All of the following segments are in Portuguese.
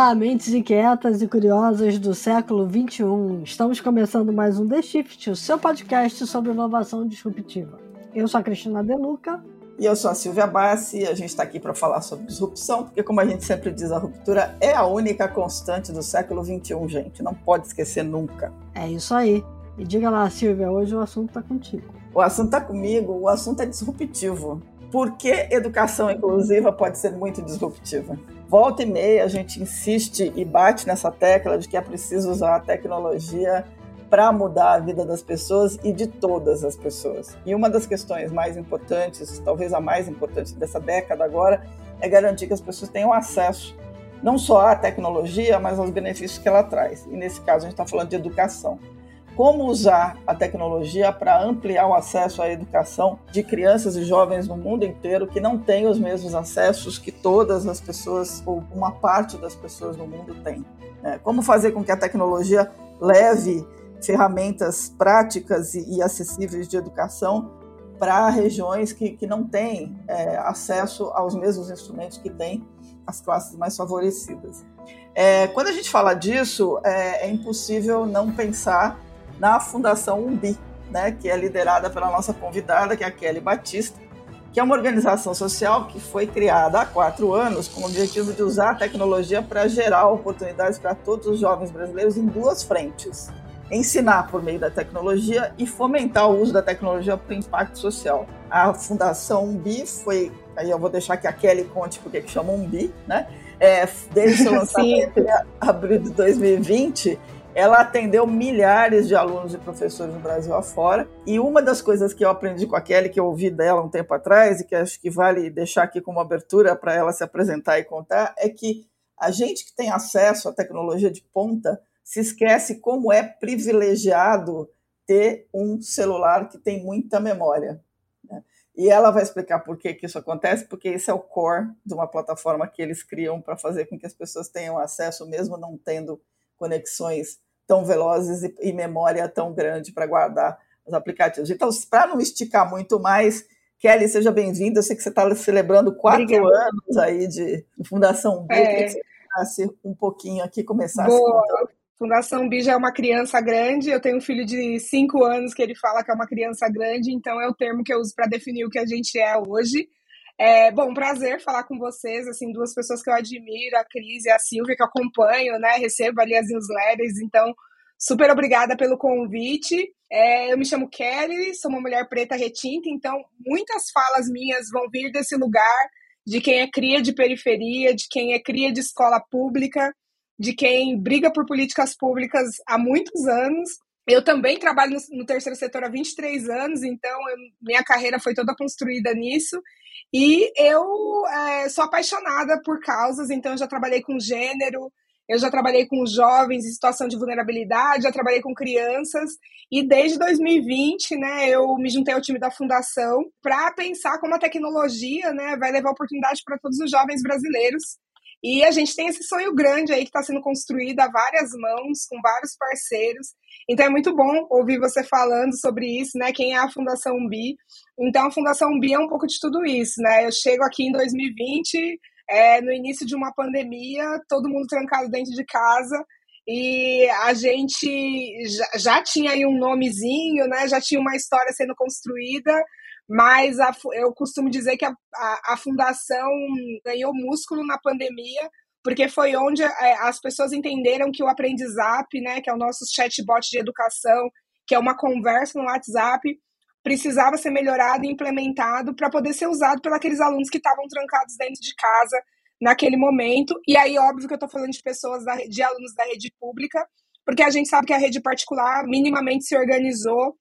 Olá, mentes inquietas e curiosas do século XXI. Estamos começando mais um The Shift, o seu podcast sobre inovação disruptiva. Eu sou a Cristina Deluca. E eu sou a Silvia Bassi e a gente está aqui para falar sobre disrupção, porque, como a gente sempre diz, a ruptura é a única constante do século XXI, gente. Não pode esquecer nunca. É isso aí. E diga lá, Silvia, hoje o assunto está contigo. O assunto está comigo, o assunto é disruptivo. Por que educação inclusiva pode ser muito disruptiva? Volta e meia a gente insiste e bate nessa tecla de que é preciso usar a tecnologia para mudar a vida das pessoas e de todas as pessoas. E uma das questões mais importantes, talvez a mais importante dessa década agora, é garantir que as pessoas tenham acesso não só à tecnologia, mas aos benefícios que ela traz. E nesse caso a gente está falando de educação como usar a tecnologia para ampliar o acesso à educação de crianças e jovens no mundo inteiro que não têm os mesmos acessos que todas as pessoas, ou uma parte das pessoas no mundo tem. Né? Como fazer com que a tecnologia leve ferramentas práticas e, e acessíveis de educação para regiões que, que não têm é, acesso aos mesmos instrumentos que têm as classes mais favorecidas. É, quando a gente fala disso, é, é impossível não pensar na Fundação Umbi, né, que é liderada pela nossa convidada, que é a Kelly Batista, que é uma organização social que foi criada há quatro anos com o objetivo de usar a tecnologia para gerar oportunidades para todos os jovens brasileiros em duas frentes. Ensinar por meio da tecnologia e fomentar o uso da tecnologia para o impacto social. A Fundação Umbi foi, aí eu vou deixar que a Kelly conte porque que chama Umbi, né? É, desde o lançamento em abril de 2020, ela atendeu milhares de alunos e professores no Brasil afora. E uma das coisas que eu aprendi com a Kelly, que eu ouvi dela um tempo atrás, e que acho que vale deixar aqui como abertura para ela se apresentar e contar, é que a gente que tem acesso à tecnologia de ponta se esquece como é privilegiado ter um celular que tem muita memória. Né? E ela vai explicar por que, que isso acontece, porque esse é o core de uma plataforma que eles criam para fazer com que as pessoas tenham acesso, mesmo não tendo conexões tão velozes e, e memória tão grande para guardar os aplicativos. Então, para não esticar muito mais, Kelly, seja bem-vinda. Eu sei que você está celebrando quatro Obrigada. anos aí de, Fundação B. É. Que você um pouquinho aqui, começasse Boa. Fundação B já é uma criança grande. Eu tenho um filho de cinco anos que ele fala que é uma criança grande, então é o termo que eu uso para definir o que a gente é hoje. É, bom, prazer falar com vocês, assim, duas pessoas que eu admiro, a Cris e a Silvia, que eu acompanho, né, recebo ali as newsletters, então, super obrigada pelo convite. É, eu me chamo Kelly, sou uma mulher preta retinta, então muitas falas minhas vão vir desse lugar de quem é cria de periferia, de quem é cria de escola pública, de quem briga por políticas públicas há muitos anos. Eu também trabalho no, no terceiro setor há 23 anos, então eu, minha carreira foi toda construída nisso. E eu é, sou apaixonada por causas, então eu já trabalhei com gênero, eu já trabalhei com jovens em situação de vulnerabilidade, já trabalhei com crianças e desde 2020, né, eu me juntei ao time da fundação para pensar como a tecnologia, né, vai levar oportunidade para todos os jovens brasileiros. E a gente tem esse sonho grande aí que está sendo construído a várias mãos, com vários parceiros. Então é muito bom ouvir você falando sobre isso, né? Quem é a Fundação Bi? Então a Fundação Bi é um pouco de tudo isso, né? Eu chego aqui em 2020, é, no início de uma pandemia, todo mundo trancado dentro de casa. E a gente já, já tinha aí um nomezinho, né? Já tinha uma história sendo construída, mas a, eu costumo dizer que a, a, a, fundação ganhou músculo na pandemia, porque foi onde é, as pessoas entenderam que o aprendizap, né, que é o nosso chatbot de educação, que é uma conversa no WhatsApp, precisava ser melhorado e implementado para poder ser usado pelos aqueles alunos que estavam trancados dentro de casa naquele momento. E aí, óbvio que eu estou falando de pessoas, da, de alunos da rede pública, porque a gente sabe que a rede particular minimamente se organizou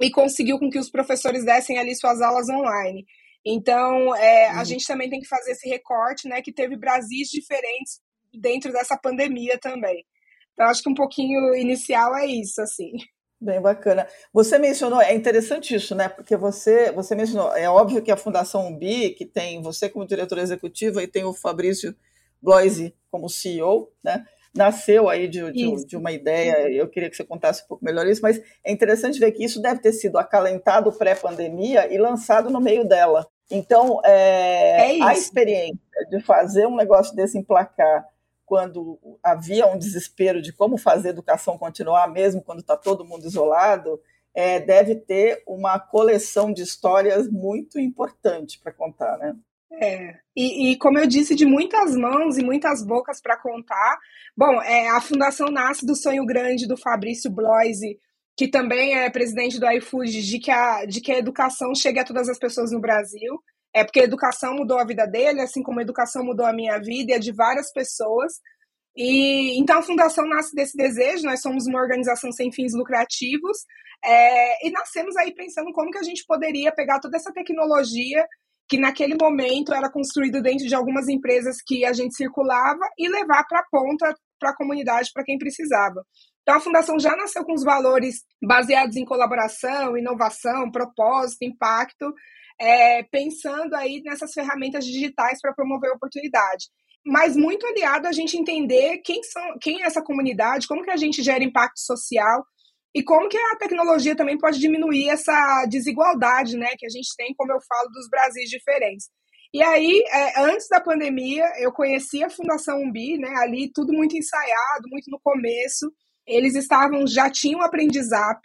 e conseguiu com que os professores dessem ali suas aulas online. Então, é, a uhum. gente também tem que fazer esse recorte, né, que teve Brasis diferentes dentro dessa pandemia também. Então, acho que um pouquinho inicial é isso, assim. Bem bacana. Você mencionou, é interessante isso, né? Porque você, você mencionou, é óbvio que a Fundação Umbi, que tem você como diretor executivo e tem o Fabrício Bloise como CEO, né? Nasceu aí de, de, de, uma ideia, eu queria que você contasse um pouco melhor isso, mas é interessante ver que isso deve ter sido acalentado pré-pandemia e lançado no meio dela. Então, é, é a experiência de fazer um negócio desse emplacar quando havia um desespero de como fazer a educação continuar, mesmo quando está todo mundo isolado, é, deve ter uma coleção de histórias muito importante para contar, né? É, e, e, como eu disse, de muitas mãos e muitas bocas para contar. Bom, é, a fundação nasce do sonho grande do Fabrício Bloise, que também é presidente do iFood, de que, a, de que a educação chegue a todas as pessoas no Brasil. É porque a educação mudou a vida dele, assim como a educação mudou a minha vida e a de várias pessoas. E então a fundação nasce desse desejo. Nós somos uma organização sem fins lucrativos é, e nascemos aí pensando como que a gente poderia pegar toda essa tecnologia que naquele momento era construída dentro de algumas empresas que a gente circulava e levar para a ponta para a comunidade, para quem precisava. Então, a Fundação já nasceu com os valores baseados em colaboração, inovação, propósito, impacto, é, pensando aí nessas ferramentas digitais para promover oportunidade. Mas muito aliado a gente entender quem, são, quem é essa comunidade, como que a gente gera impacto social e como que a tecnologia também pode diminuir essa desigualdade, né, que a gente tem, como eu falo, dos Brasis diferentes. E aí, é, antes da pandemia, eu conheci a Fundação Umbi, né, ali tudo muito ensaiado, muito no começo. Eles estavam, já tinham o Aprendizap.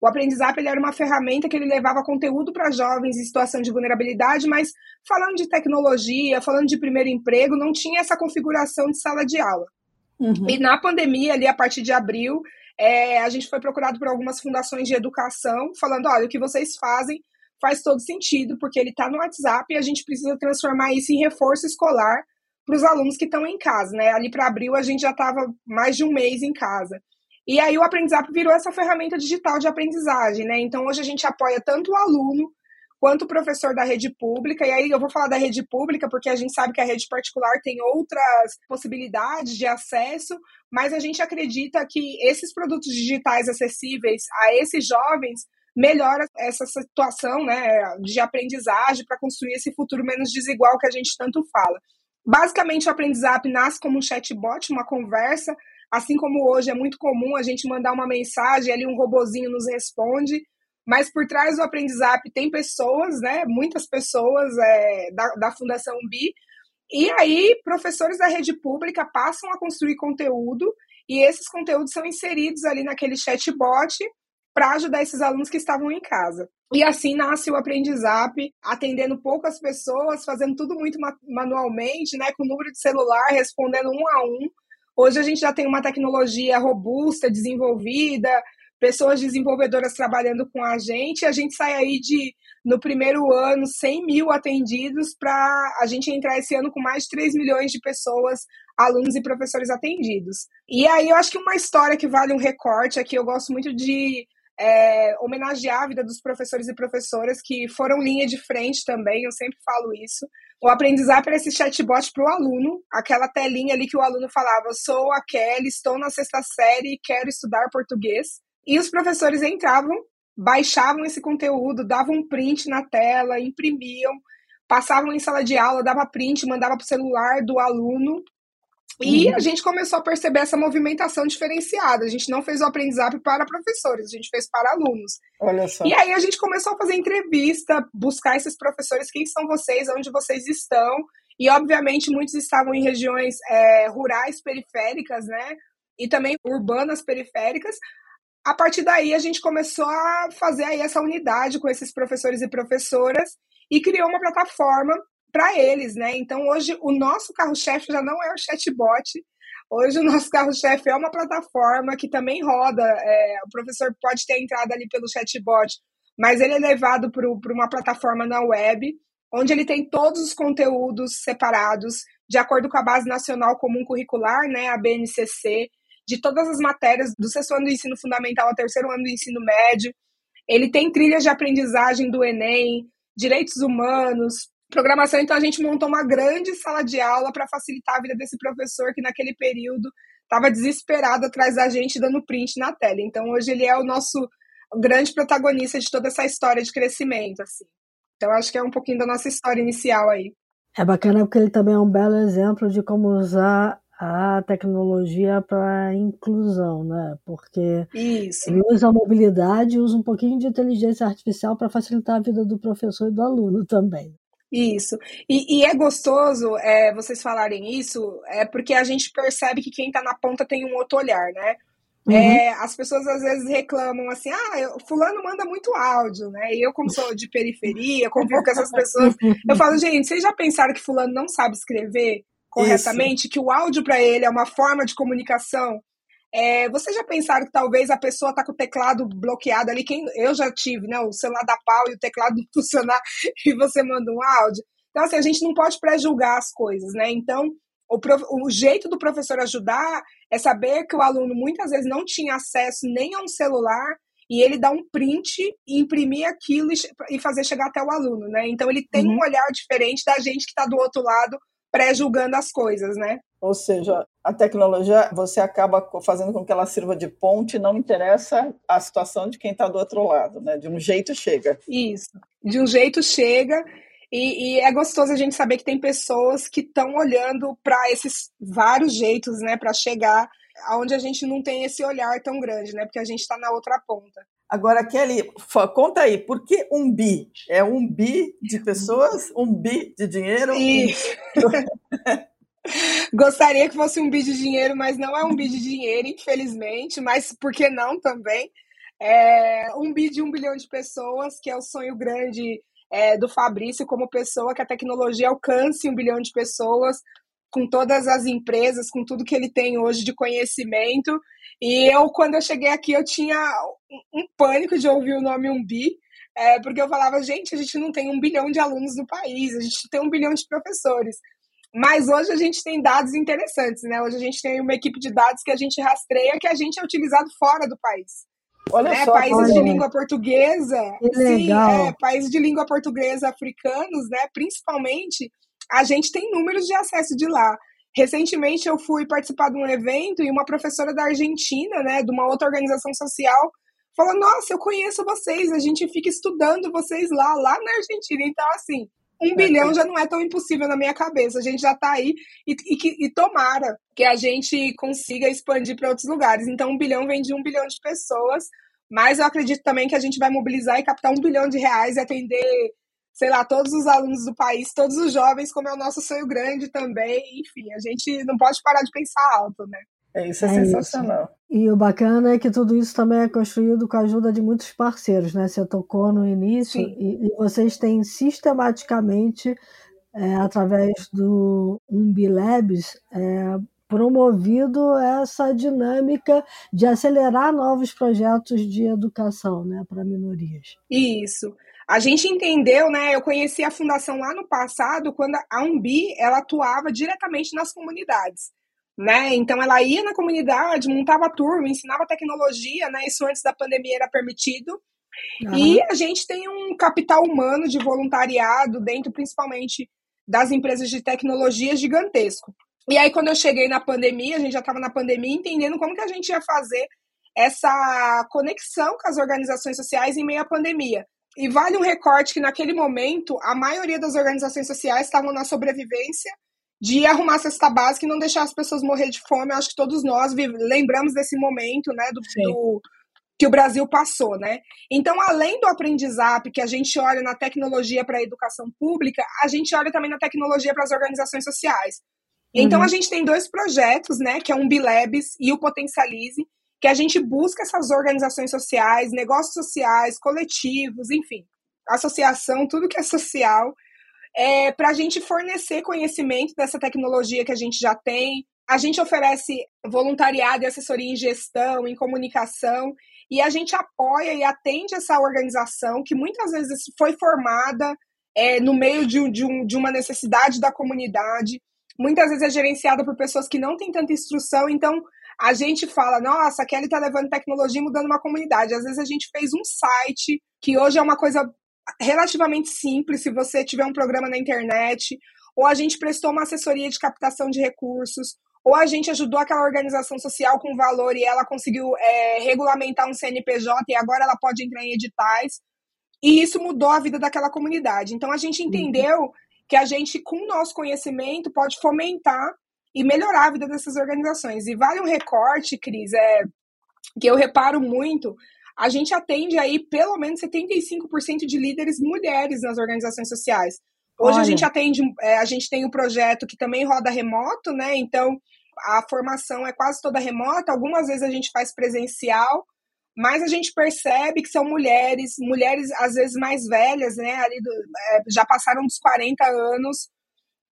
O Aprendizap ele era uma ferramenta que ele levava conteúdo para jovens em situação de vulnerabilidade, mas falando de tecnologia, falando de primeiro emprego, não tinha essa configuração de sala de aula. Uhum. E na pandemia, ali a partir de abril, é, a gente foi procurado por algumas fundações de educação, falando: olha, o que vocês fazem faz todo sentido, porque ele está no WhatsApp e a gente precisa transformar isso em reforço escolar para os alunos que estão em casa, né? Ali para abril a gente já estava mais de um mês em casa. E aí o Aprendizap virou essa ferramenta digital de aprendizagem, né? Então hoje a gente apoia tanto o aluno quanto o professor da rede pública. E aí eu vou falar da rede pública porque a gente sabe que a rede particular tem outras possibilidades de acesso, mas a gente acredita que esses produtos digitais acessíveis a esses jovens melhora essa situação né, de aprendizagem para construir esse futuro menos desigual que a gente tanto fala. Basicamente, o Aprendizap nasce como um chatbot, uma conversa, assim como hoje é muito comum a gente mandar uma mensagem, ali um robozinho nos responde, mas por trás do Aprendizap tem pessoas, né, muitas pessoas é, da, da Fundação BI, e aí professores da rede pública passam a construir conteúdo, e esses conteúdos são inseridos ali naquele chatbot para ajudar esses alunos que estavam em casa. E assim nasce o Aprendizap, atendendo poucas pessoas, fazendo tudo muito manualmente, né, com número de celular, respondendo um a um. Hoje a gente já tem uma tecnologia robusta, desenvolvida, pessoas desenvolvedoras trabalhando com a gente. A gente sai aí de, no primeiro ano, 100 mil atendidos para a gente entrar esse ano com mais de 3 milhões de pessoas, alunos e professores atendidos. E aí eu acho que uma história que vale um recorte aqui, eu gosto muito de é, homenagear a vida dos professores e professoras que foram linha de frente também, eu sempre falo isso. O aprendizado para esse chatbot para o aluno, aquela telinha ali que o aluno falava: sou a Kelly, estou na sexta série e quero estudar português. E os professores entravam, baixavam esse conteúdo, davam um print na tela, imprimiam, passavam em sala de aula, dava print, mandava para o celular do aluno. E uhum. a gente começou a perceber essa movimentação diferenciada. A gente não fez o aprendizado para professores, a gente fez para alunos. Olha só. E aí a gente começou a fazer entrevista, buscar esses professores, quem são vocês, onde vocês estão. E, obviamente, muitos estavam em regiões é, rurais periféricas, né? E também urbanas periféricas, a partir daí a gente começou a fazer aí essa unidade com esses professores e professoras e criou uma plataforma para eles, né? Então hoje o nosso carro-chefe já não é o chatbot, hoje o nosso carro-chefe é uma plataforma que também roda. É, o professor pode ter entrado ali pelo chatbot, mas ele é levado para uma plataforma na web, onde ele tem todos os conteúdos separados de acordo com a Base Nacional Comum Curricular, né, a BNCC, de todas as matérias do sexto ano do ensino fundamental ao terceiro ano do ensino médio. Ele tem trilhas de aprendizagem do Enem, direitos humanos, programação. Então, a gente montou uma grande sala de aula para facilitar a vida desse professor que, naquele período, estava desesperado atrás da gente, dando print na tela. Então, hoje, ele é o nosso grande protagonista de toda essa história de crescimento. assim. Então, acho que é um pouquinho da nossa história inicial aí. É bacana porque ele também é um belo exemplo de como usar a tecnologia para inclusão, né? Porque Isso. ele usa a mobilidade e usa um pouquinho de inteligência artificial para facilitar a vida do professor e do aluno também. Isso. E, e, é gostoso é, vocês falarem isso, é porque a gente percebe que quem está na ponta tem um outro olhar, né? Uhum. É, as pessoas às vezes reclamam assim, ah, eu, fulano manda muito áudio, né? E eu, como sou de periferia, convivo com essas pessoas, eu falo, gente, vocês já pensaram que fulano não sabe escrever corretamente? Isso. Que o áudio para ele é uma forma de comunicação? É, vocês já pensaram que talvez a pessoa está com o teclado bloqueado ali? Quem, eu já tive, né? O celular da pau e o teclado não funcionar e você manda um áudio. Então, assim, a gente não pode pré-julgar as coisas, né? Então, o, prof, o jeito do professor ajudar é saber que o aluno muitas vezes não tinha acesso nem a um celular e ele dá um print e imprimir aquilo e fazer chegar até o aluno, né? Então ele tem uhum. um olhar diferente da gente que está do outro lado pré-julgando as coisas, né? Ou seja, a tecnologia você acaba fazendo com que ela sirva de ponte, não interessa a situação de quem está do outro lado, né? De um jeito chega. Isso, de um jeito chega. E, e é gostoso a gente saber que tem pessoas que estão olhando para esses vários jeitos, né, para chegar aonde a gente não tem esse olhar tão grande, né? Porque a gente está na outra ponta. Agora, Kelly, conta aí, por que um bi? É um bi de pessoas? Um bi de dinheiro? Gostaria que fosse um bi de dinheiro, mas não é um bi de dinheiro, infelizmente. Mas por que não também? É um bi de um bilhão de pessoas, que é o sonho grande é, do Fabrício como pessoa, que a tecnologia alcance um bilhão de pessoas, com todas as empresas, com tudo que ele tem hoje de conhecimento. E eu, quando eu cheguei aqui, eu tinha um pânico de ouvir o nome Umbi, é, porque eu falava, gente, a gente não tem um bilhão de alunos no país, a gente tem um bilhão de professores. Mas hoje a gente tem dados interessantes, né? Hoje a gente tem uma equipe de dados que a gente rastreia que a gente é utilizado fora do país. Olha né? só, países olha. de língua portuguesa, que sim, é, países de língua portuguesa africanos, né? Principalmente, a gente tem números de acesso de lá. Recentemente eu fui participar de um evento e uma professora da Argentina, né, de uma outra organização social, falou: Nossa, eu conheço vocês, a gente fica estudando vocês lá, lá na Argentina. Então, assim, um bilhão já não é tão impossível na minha cabeça. A gente já está aí e, e, e, tomara que a gente consiga expandir para outros lugares. Então, um bilhão vem de um bilhão de pessoas, mas eu acredito também que a gente vai mobilizar e captar um bilhão de reais e atender, sei lá, todos os alunos do país, todos os jovens, como é o nosso sonho grande também. Enfim, a gente não pode parar de pensar alto, né? É, isso é, é sensacional. Isso. E o bacana é que tudo isso também é construído com a ajuda de muitos parceiros, né? Você tocou no início e, e, vocês têm sistematicamente, é, através do Umbilabs, é, promovido essa dinâmica de acelerar novos projetos de educação né, para minorias. Isso. A gente entendeu, né? Eu conheci a fundação lá no passado, quando a Umbi ela atuava diretamente nas comunidades né? Então ela ia na comunidade, montava turma, ensinava tecnologia, né? Isso antes da pandemia era permitido. Uhum. E a gente tem um capital humano de voluntariado dentro, principalmente das empresas de tecnologia gigantesco. E aí quando eu cheguei na pandemia, a gente já estava na pandemia entendendo como que a gente ia fazer essa conexão com as organizações sociais em meio à pandemia. E vale um recorte que naquele momento a maioria das organizações sociais estavam na sobrevivência de arrumar a cesta básica e não deixar as pessoas morrer de fome. Eu acho que todos nós lembramos desse momento, né, do, do, que o Brasil passou, né? Então, além do aprendizado que a gente olha na tecnologia para a educação pública, a gente olha também na tecnologia para as organizações sociais. Então, uhum. a gente tem dois projetos, né, que é um Bilabs e o Potencialize, que a gente busca essas organizações sociais, negócios sociais, coletivos, enfim, associação, tudo que é social, é, para a gente fornecer conhecimento dessa tecnologia que a gente já tem. A gente oferece voluntariado e assessoria em gestão, em comunicação, e a gente apoia e atende essa organização que muitas vezes foi formada é, no meio de, de, um, de uma necessidade da comunidade, muitas vezes é gerenciada por pessoas que não têm tanta instrução, então a gente fala, nossa, a Kelly está levando tecnologia e mudando uma comunidade. Às vezes a gente fez um site, que hoje é uma coisa relativamente simples se você tiver um programa na internet, ou a gente prestou uma assessoria de captação de recursos, ou a gente ajudou aquela organização social com valor e ela conseguiu é, regulamentar um CNPJ e agora ela pode entrar em editais. E isso mudou a vida daquela comunidade. Então a gente entendeu que a gente, com o nosso conhecimento, pode fomentar e melhorar a vida dessas organizações. E vale um recorte, Cris, é, que eu reparo muito a gente atende aí pelo menos 75% de líderes mulheres nas organizações sociais. Hoje Olha. a gente atende, é, a gente tem um projeto que também roda remoto, né? Então a formação é quase toda remota. Algumas vezes a gente faz presencial, mas a gente percebe que são mulheres, mulheres às vezes mais velhas, né? Ali do, é, já passaram dos 40 anos,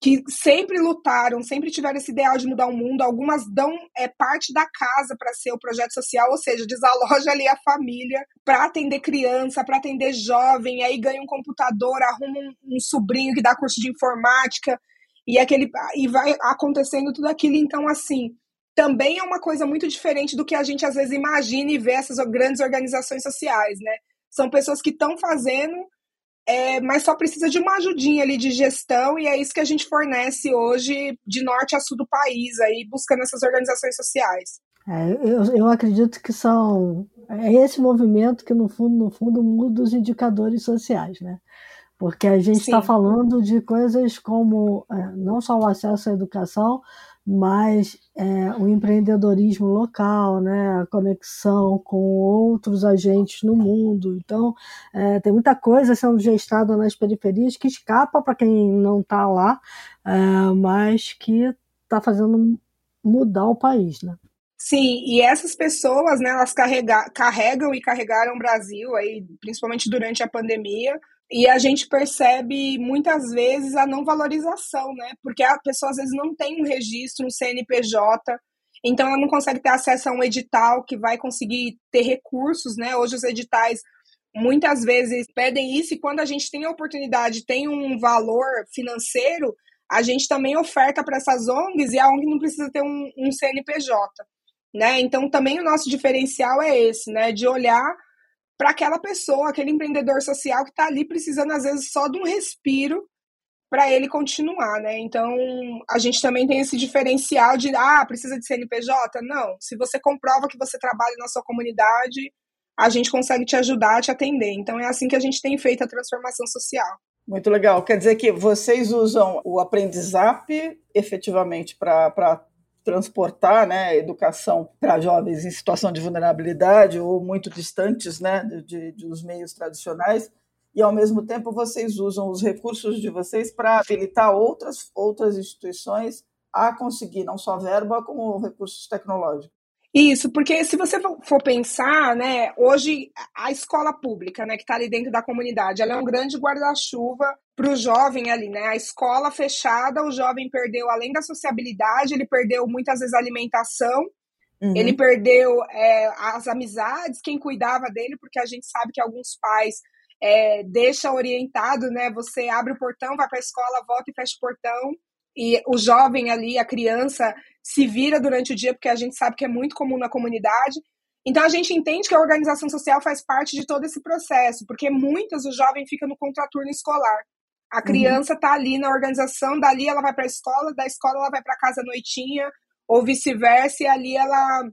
que sempre lutaram, sempre tiveram esse ideal de mudar o mundo. Algumas dão é, parte da casa para ser o projeto social, ou seja, desaloja ali a família para atender criança, para atender jovem, aí ganha um computador, arruma um, um, sobrinho que dá curso de informática e aquele e vai acontecendo tudo aquilo. Então, assim, também é uma coisa muito diferente do que a gente às vezes imagina e vê essas grandes organizações sociais, né? São pessoas que estão fazendo é, mas só precisa de uma ajudinha ali de gestão e é isso que a gente fornece hoje de norte a sul do país, aí buscando essas organizações sociais. É, eu, eu acredito que são é esse movimento que no fundo no fundo muda os indicadores sociais, né? Porque a gente está falando de coisas como é, não só o acesso à educação, mas é, o empreendedorismo local, né, a conexão com outros agentes no mundo. Então, é, tem muita coisa sendo gestada nas periferias que escapa para quem não está lá, é, mas que está fazendo mudar o país, né? Sim, e essas pessoas, né, elas carrega, carregam e carregaram o Brasil, aí, principalmente durante a pandemia, e a gente percebe muitas vezes a não valorização, né? Porque a pessoa às vezes não tem um registro, um CNPJ, então ela não consegue ter acesso a um edital que vai conseguir ter recursos, né? Hoje os editais muitas vezes pedem isso e quando a gente tem a oportunidade, tem um valor financeiro, a gente também oferta para essas ONGs e a ONG não precisa ter um, um CNPJ, né? Então também o nosso diferencial é esse, né? De olhar para aquela pessoa, aquele empreendedor social que está ali precisando, às vezes, só de um respiro para ele continuar, né? Então, a gente também tem esse diferencial de, ah, precisa de CNPJ? Não. Se você comprova que você trabalha na sua comunidade, a gente consegue te ajudar, te atender. Então, é assim que a gente tem feito a transformação social. Muito legal. Quer dizer que vocês usam o aprendizap efetivamente para transportar né, educação para jovens em situação de vulnerabilidade ou muito distantes né, de, de, dos meios tradicionais, e ao mesmo tempo vocês usam os recursos de vocês para habilitar outras, outras instituições a conseguir não só verba, como recursos tecnológicos. Isso, porque se você for pensar, né, hoje a escola pública, né, que está ali dentro da comunidade, ela é um grande guarda-chuva para o jovem ali, né? A escola fechada, o jovem perdeu, além da sociabilidade, ele perdeu muitas vezes a alimentação, uhum. ele perdeu é, as amizades, quem cuidava dele, porque a gente sabe que alguns pais é, deixa orientado, né? Você abre o portão, vai para a escola, volta e fecha o portão e o jovem ali, a criança, se vira durante o dia, porque a gente sabe que é muito comum na comunidade. Então a gente entende que a organização social faz parte de todo esse processo, porque muitas o jovem fica no contraturno escolar. A uhum. criança está uhum. ali na organização, dali ela vai para a escola, da escola ela vai para casa à noitinha, ou vice-versa, e ali ela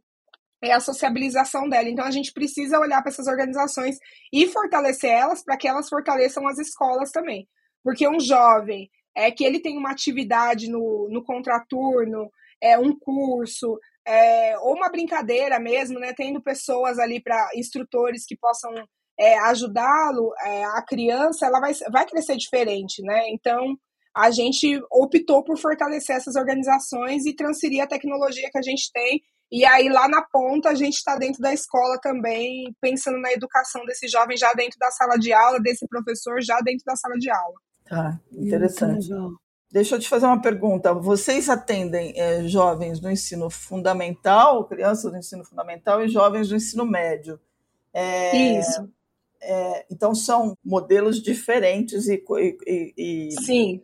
é a sociabilização dela. Então a gente precisa olhar para essas organizações e fortalecer elas para que elas fortaleçam as escolas também. Porque um jovem é que ele tem uma atividade no, no contraturno, é um curso, é, ou uma brincadeira mesmo, né? Tendo pessoas ali para instrutores que possam é, ajudá-lo, é, a criança, ela vai, vai crescer diferente, né? Então a gente optou por fortalecer essas organizações e transferir a tecnologia que a gente tem. E aí, lá na ponta, a gente está dentro da escola também, pensando na educação desse jovem já dentro da sala de aula, desse professor já dentro da sala de aula. Tá, interessante. Deixa eu te fazer uma pergunta. Vocês atendem é, jovens do ensino fundamental, crianças do ensino fundamental e jovens do ensino médio. É, Isso. É, então são modelos diferentes e, e, e Sim.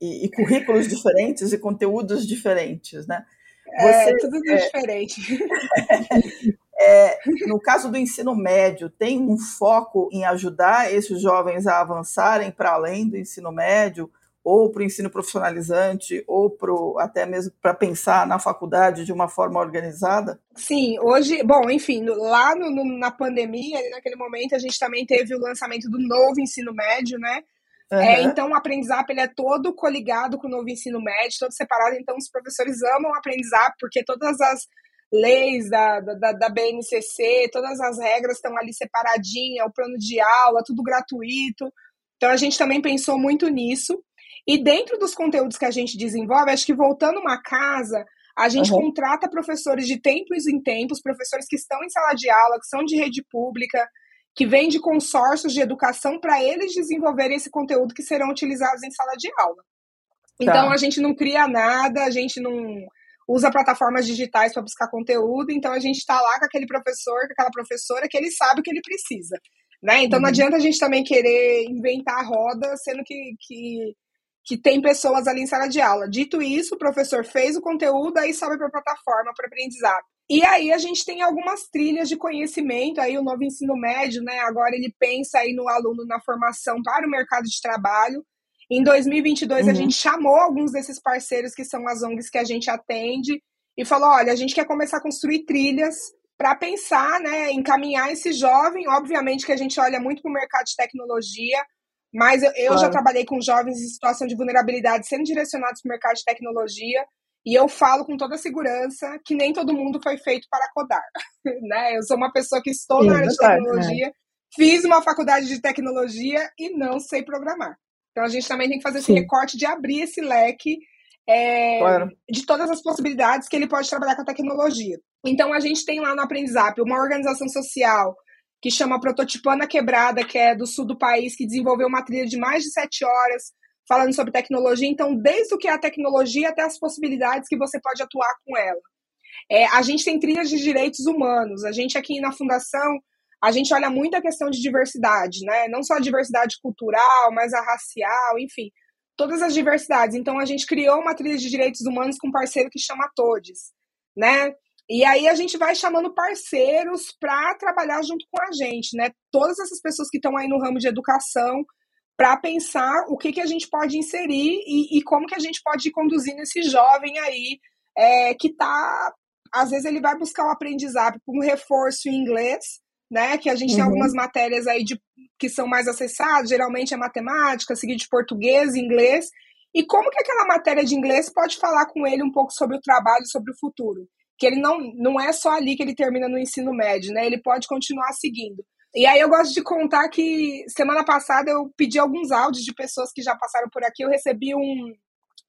E, e, currículos diferentes e conteúdos diferentes, né? É, Você, é, tudo diferente. É, no caso do ensino médio, tem um foco em ajudar esses jovens a avançarem para além do ensino médio, ou para o ensino profissionalizante, ou pro, até mesmo para pensar na faculdade de uma forma organizada? Sim, hoje, bom, enfim, lá no, no, na pandemia, naquele momento, a gente também teve o lançamento do novo ensino médio, né? Uhum. É, então, o aprendizado ele é todo coligado com o novo ensino médio, todo separado. Então, os professores amam aprendizado, porque todas as leis da, da, da BNCC, todas as regras estão ali separadinhas, o plano de aula, tudo gratuito. Então a gente também pensou muito nisso. E dentro dos conteúdos que a gente desenvolve, acho que voltando uma casa, a gente uhum. contrata professores de tempos em tempos, professores que estão em sala de aula, que são de rede pública, que vêm de consórcios de educação para eles desenvolverem esse conteúdo que serão utilizados em sala de aula. Então, tá. Então a gente não cria nada, a gente não usa plataformas digitais para buscar conteúdo, então a gente está lá com aquele professor, com aquela professora que ele sabe o que ele precisa. Né? Então uhum. não adianta a gente também querer inventar a roda, sendo que, que, que tem pessoas ali em sala de aula. Dito isso, o professor fez o conteúdo, aí sobe para a plataforma para aprendizado. E aí a gente tem algumas trilhas de conhecimento, aí o novo ensino médio, né? Agora ele pensa aí no aluno na formação para o mercado de trabalho. Em 2022, uhum. a gente chamou alguns desses parceiros, que são as ONGs que a gente atende, e falou: olha, a gente quer começar a construir trilhas para pensar, né, encaminhar esse jovem. Obviamente que a gente olha muito para o mercado de tecnologia, mas eu, eu claro. já trabalhei com jovens em situação de vulnerabilidade sendo direcionados para o mercado de tecnologia. E eu falo com toda segurança que nem todo mundo foi feito para codar. né? Eu sou uma pessoa que estou Sim, na área de né? tecnologia, né? fiz uma faculdade de tecnologia e não sei programar. Então a gente também tem que fazer esse recorte de abrir esse leque é, claro. de todas as possibilidades que ele pode trabalhar com a tecnologia. Então a gente tem lá no Aprendizap uma organização social que chama Prototipando a Quebrada, que é do sul do país, que desenvolveu uma trilha de mais de sete horas falando sobre tecnologia. Então, desde o que é a tecnologia até as possibilidades que você pode atuar com ela. É, a gente tem trilhas de direitos humanos. A gente aqui na Fundação a gente olha muito a questão de diversidade, né? Não só a diversidade cultural, mas a racial, enfim, todas as diversidades. Então a gente criou uma trilha de direitos humanos com um parceiro que chama Todes, né? E aí a gente vai chamando parceiros para trabalhar junto com a gente, né? Todas essas pessoas que estão aí no ramo de educação, para pensar o que, que a gente pode inserir e, e, como que a gente pode ir conduzindo esse jovem aí é, que está às vezes ele vai buscar o aprendizado com um reforço em inglês, né? Que a gente uhum. tem algumas matérias aí de, que são mais acessadas, geralmente é matemática, seguido de português, inglês. E como que aquela matéria de inglês pode falar com ele um pouco sobre o trabalho, sobre o futuro? Que ele não, não é só ali que ele termina no ensino médio, né? Ele pode continuar seguindo. E aí eu gosto de contar que semana passada eu pedi alguns áudios de pessoas que já passaram por aqui. Eu recebi um,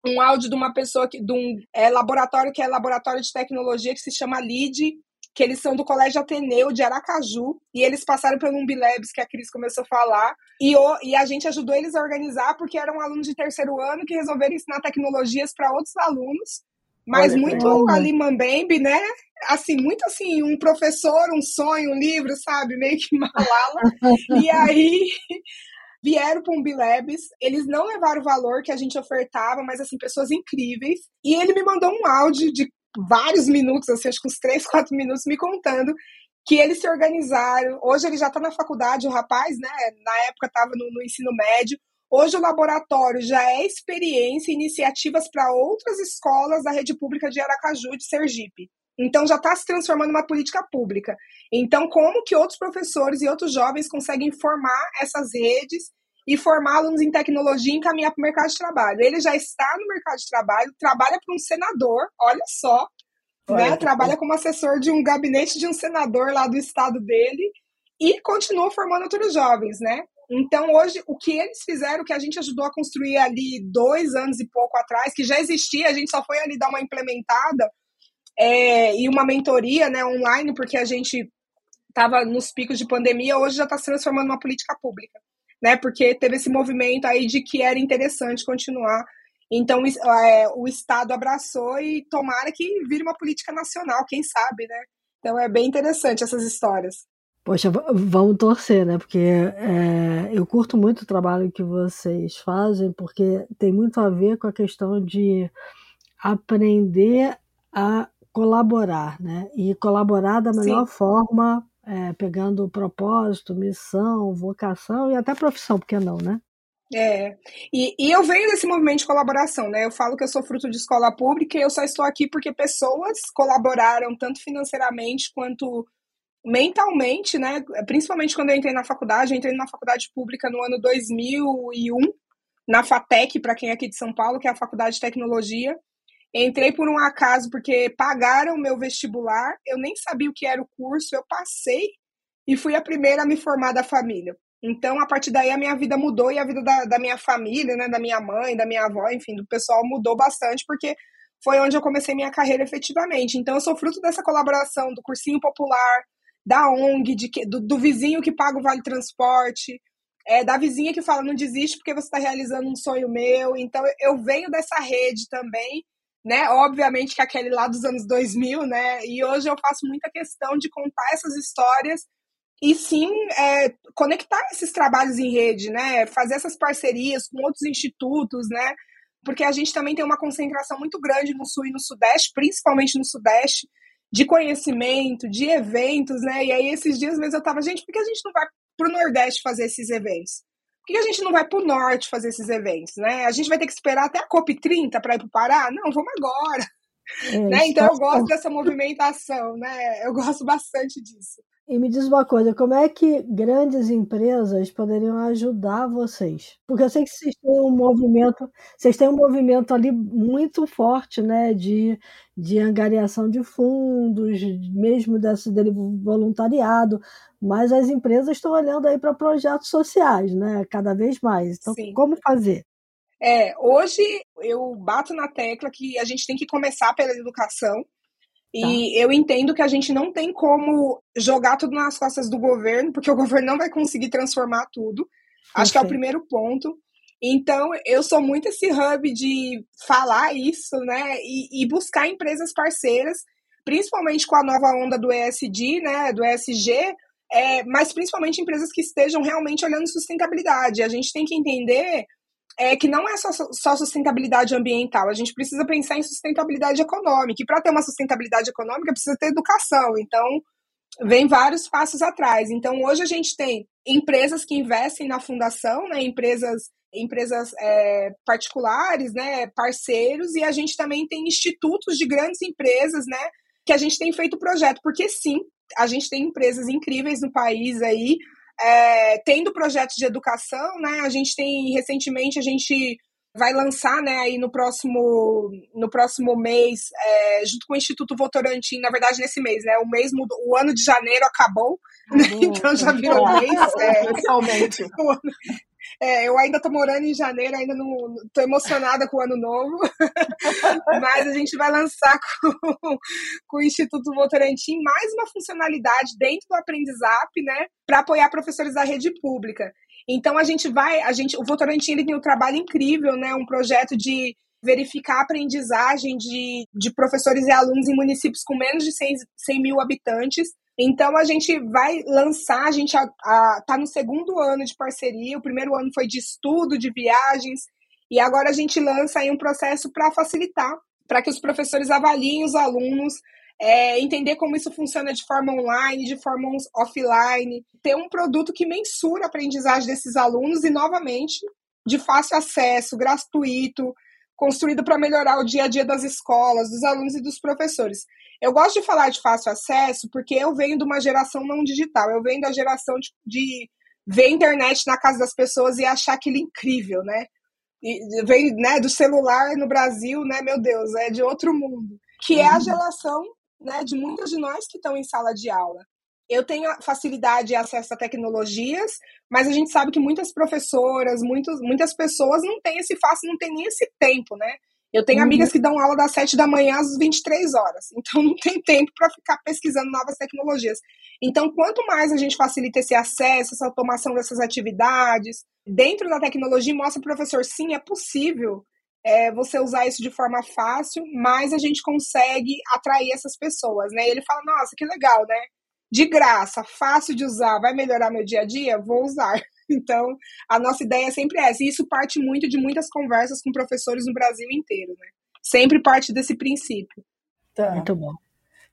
um áudio de uma pessoa que, de um é, laboratório que é laboratório de tecnologia que se chama LID, que eles são do Colégio Ateneu de Aracaju, e eles passaram pelo Umbilabs, que a Cris começou a falar, e, o, e a gente ajudou eles a organizar, porque eram alunos de terceiro ano que resolveram ensinar tecnologias para outros alunos, mas Olha, muito ali mambembe, né? Assim, muito assim, um professor, um sonho, um livro, sabe? Meio que malala. e aí vieram para um Bilabs, eles não levaram o valor que a gente ofertava, mas assim, pessoas incríveis. E ele me mandou um áudio de vários minutos, assim, acho que uns três, quatro minutos, me contando que eles se organizaram. Hoje ele já está na faculdade, o rapaz, né? Na época estava no, no, ensino médio. Hoje o laboratório já é experiência, iniciativas para outras escolas da rede pública de Aracaju, de Sergipe. Então já está se transformando uma política pública. Então, como que outros professores e outros jovens conseguem formar essas redes e formar alunos em tecnologia e encaminhar para o mercado de trabalho. Ele já está no mercado de trabalho, trabalha para um senador, olha só, né? trabalha como assessor de um gabinete de um senador lá do estado dele e continua formando outros jovens, né? Então, hoje, o que eles fizeram, que a gente ajudou a construir ali dois anos e pouco atrás, que já existia, a gente só foi ali dar uma implementada é, e uma mentoria né, online, porque a gente estava nos picos de pandemia, hoje já está se transformando numa política pública né? Porque teve esse movimento aí de que era interessante continuar. Então é, o Estado abraçou e tomara que vire uma política nacional, quem sabe, né? Então é bem interessante essas histórias. Poxa, vamos torcer, né? Porque é, eu curto muito o trabalho que vocês fazem, porque tem muito a ver com a questão de aprender a colaborar, né? E colaborar da melhor Sim. forma é, pegando propósito, missão, vocação e até profissão, porque não, né? É, e, e eu venho desse movimento de colaboração, né? Eu falo que eu sou fruto de escola pública e eu só estou aqui porque pessoas colaboraram tanto financeiramente quanto mentalmente, né? Principalmente quando eu entrei na faculdade, eu entrei na faculdade pública no ano 2001, na FATEC, para quem é aqui de São Paulo, que é a Faculdade de Tecnologia. Entrei por um acaso porque pagaram meu vestibular, eu nem sabia o que era o curso, eu passei e fui a primeira a me formar da família. Então, a partir daí, a minha vida mudou e a vida da, da minha família, né, da minha mãe, da minha avó, enfim, do pessoal mudou bastante, porque foi onde eu comecei minha carreira efetivamente. Então, eu sou fruto dessa colaboração do cursinho popular, da ONG, de, do, do vizinho que paga o vale transporte, é, da vizinha que fala não desiste porque você está realizando um sonho meu. Então, eu venho dessa rede também, né? Obviamente que aquele lá dos anos 2000, né? E hoje eu faço muita questão de contar essas histórias e sim é, conectar esses trabalhos em rede, né? Fazer essas parcerias com outros institutos, né? Porque a gente também tem uma concentração muito grande no sul e no sudeste, principalmente no sudeste, de conhecimento, de eventos, né? E aí esses dias mesmo eu tava, gente, por que a gente não vai para o Nordeste fazer esses eventos? Por que a gente não vai para o Norte fazer esses eventos, né? A gente vai ter que esperar até a COP30 para ir para o Pará? Não, vamos agora. É, né? Então eu gosto dessa movimentação, né? Eu gosto bastante disso. E me diz uma coisa, como é que grandes empresas poderiam ajudar vocês? Porque eu sei que vocês têm um movimento, vocês têm um movimento ali muito forte, né, de, de angariação de fundos, mesmo desse dele voluntariado, mas as empresas estão olhando aí para projetos sociais, né, cada vez mais. Então, Sim. como fazer? É, hoje eu bato na tecla que a gente tem que começar pela educação, e tá. eu entendo que a gente não tem como jogar tudo nas costas do governo, porque o governo não vai conseguir transformar tudo. Acho que é o primeiro ponto. Então, eu sou muito esse hub de falar isso, né? E, e, buscar empresas parceiras, principalmente com a nova onda do ESG, né? Do ESG, é, mas principalmente empresas que estejam realmente olhando sustentabilidade. A gente tem que entender é que não é só, só sustentabilidade ambiental, a gente precisa pensar em sustentabilidade econômica. E para ter uma sustentabilidade econômica, precisa ter educação. Então, vem vários passos atrás. Então, hoje a gente tem empresas que investem na fundação, né, empresas, empresas é, particulares, né, parceiros, e a gente também tem institutos de grandes empresas, né, que a gente tem feito projeto, porque sim, a gente tem empresas incríveis no país aí, é, tendo projetos de educação, né? A gente tem recentemente a gente vai lançar, né, aí no próximo no próximo mês, é, junto com o Instituto Votorantim, na verdade nesse mês, né? O mês mudou, o ano de janeiro acabou, né? então já virou mês, é. É, eu ainda tô morando em janeiro, ainda não tô emocionada com o ano novo, mas a gente vai lançar com, com o Instituto Votorantim mais uma funcionalidade dentro do Aprendizap, né, para apoiar professores da rede pública. Então a gente vai, a gente, o Votorantim ele tem um trabalho incrível, né, um projeto de verificar a aprendizagem de, de professores e alunos em municípios com menos de 100, 100 mil habitantes. Então a gente vai lançar, a gente está no segundo ano de parceria, o primeiro ano foi de estudo, de viagens, e agora a gente lança aí um processo para facilitar, para que os professores avaliem os alunos, é, entender como isso funciona de forma online, de forma offline, ter um produto que mensura a aprendizagem desses alunos e, novamente, de fácil acesso, gratuito, construído para melhorar o dia a dia das escolas, dos alunos e dos professores. Eu gosto de falar de fácil acesso porque eu venho de uma geração não digital, eu venho da geração de, de ver a internet na casa das pessoas e achar aquilo incrível, né? E vem né, do celular no Brasil, né? Meu Deus, é de outro mundo. Que é a uhum. geração né, de muitos de nós que estão em sala de aula. Eu tenho facilidade e acesso a tecnologias, mas a gente sabe que muitas professoras, muitos, muitas pessoas não têm esse fácil, não tem nem esse tempo, né? Eu tenho uhum. amigas que dão aula das 7 da manhã às 23 horas, então não tem tempo para ficar pesquisando novas tecnologias. Então, quanto mais a gente facilita esse acesso, essa automação dessas atividades, dentro da tecnologia, mostra para o professor, sim, é possível é, você usar isso de forma fácil, mais a gente consegue atrair essas pessoas, né? E ele fala, nossa, que legal, né? De graça, fácil de usar, vai melhorar meu dia a dia? Vou usar. Então, a nossa ideia é sempre essa. E isso parte muito de muitas conversas com professores no Brasil inteiro, né? Sempre parte desse princípio. Tá. Muito bom.